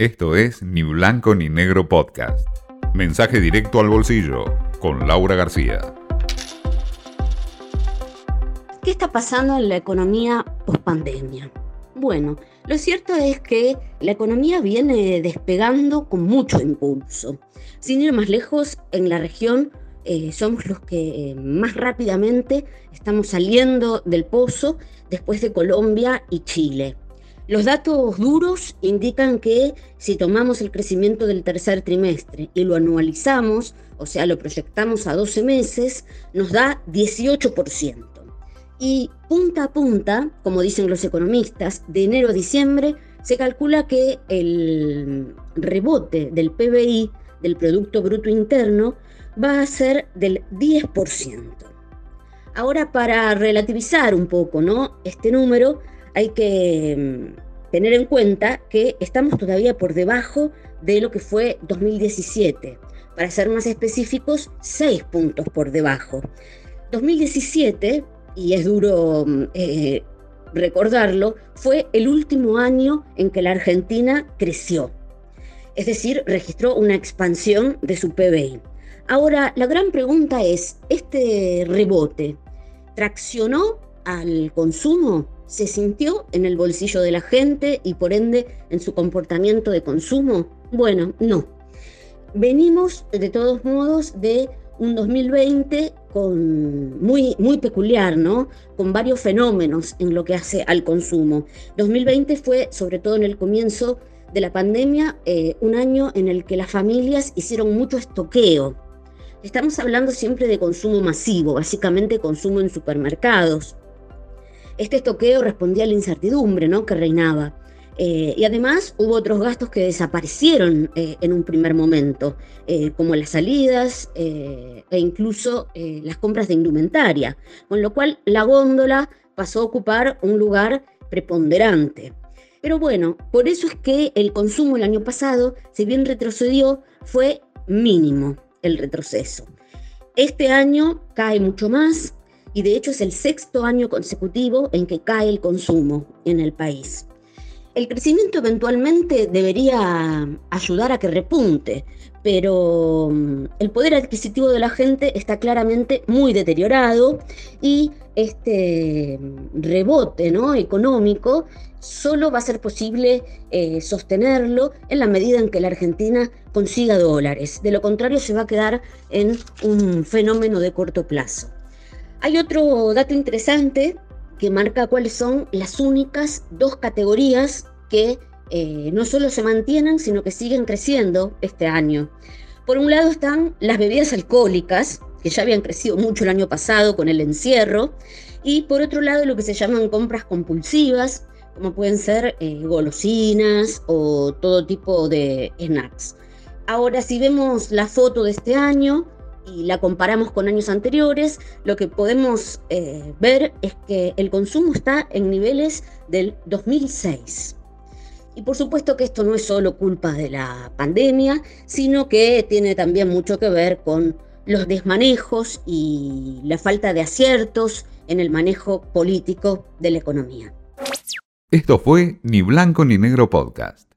Esto es Ni Blanco ni Negro Podcast. Mensaje directo al bolsillo con Laura García. ¿Qué está pasando en la economía post-pandemia? Bueno, lo cierto es que la economía viene despegando con mucho impulso. Sin ir más lejos, en la región eh, somos los que más rápidamente estamos saliendo del pozo después de Colombia y Chile. Los datos duros indican que si tomamos el crecimiento del tercer trimestre y lo anualizamos, o sea, lo proyectamos a 12 meses, nos da 18%. Y punta a punta, como dicen los economistas, de enero a diciembre se calcula que el rebote del PBI, del Producto Bruto Interno, va a ser del 10%. Ahora, para relativizar un poco ¿no? este número, hay que mm, tener en cuenta que estamos todavía por debajo de lo que fue 2017. Para ser más específicos, 6 puntos por debajo. 2017, y es duro mm, eh, recordarlo, fue el último año en que la Argentina creció. Es decir, registró una expansión de su PBI. Ahora, la gran pregunta es, ¿este rebote traccionó al consumo? ¿Se sintió en el bolsillo de la gente y por ende en su comportamiento de consumo? Bueno, no. Venimos de todos modos de un 2020 con muy, muy peculiar, ¿no? Con varios fenómenos en lo que hace al consumo. 2020 fue, sobre todo en el comienzo de la pandemia, eh, un año en el que las familias hicieron mucho estoqueo Estamos hablando siempre de consumo masivo, básicamente consumo en supermercados. Este estoqueo respondía a la incertidumbre ¿no? que reinaba. Eh, y además hubo otros gastos que desaparecieron eh, en un primer momento, eh, como las salidas e incluso las compras de indumentaria, con lo cual la góndola pasó a ocupar un lugar preponderante. Pero bueno, por eso es que el consumo el año pasado, si bien retrocedió, fue mínimo el retroceso. Este año cae mucho más y de hecho es el sexto año consecutivo en que cae el consumo en el país. El crecimiento eventualmente debería ayudar a que repunte, pero mm, el poder adquisitivo de la gente está claramente muy deteriorado y este mm, rebote ¿no? económico solo va a ser posible eh, sostenerlo en la medida en que la Argentina consiga dólares. De lo contrario se va a quedar en un fenómeno de corto plazo. Hay otro dato interesante que marca cuáles son las únicas dos categorías que eh, no solo se mantienen, sino que siguen creciendo este año. Por un lado están las bebidas alcohólicas, que ya habían crecido mucho el año pasado con el encierro, y por otro lado lo que se llaman compras compulsivas, como pueden ser eh, golosinas o todo tipo de snacks. Ahora, si vemos la foto de este año, y la comparamos con años anteriores, lo que podemos eh, ver es que el consumo está en niveles del 2006. Y por supuesto que esto no es solo culpa de la pandemia, sino que tiene también mucho que ver con los desmanejos y la falta de aciertos en el manejo político de la economía. Esto fue Ni Blanco ni Negro Podcast.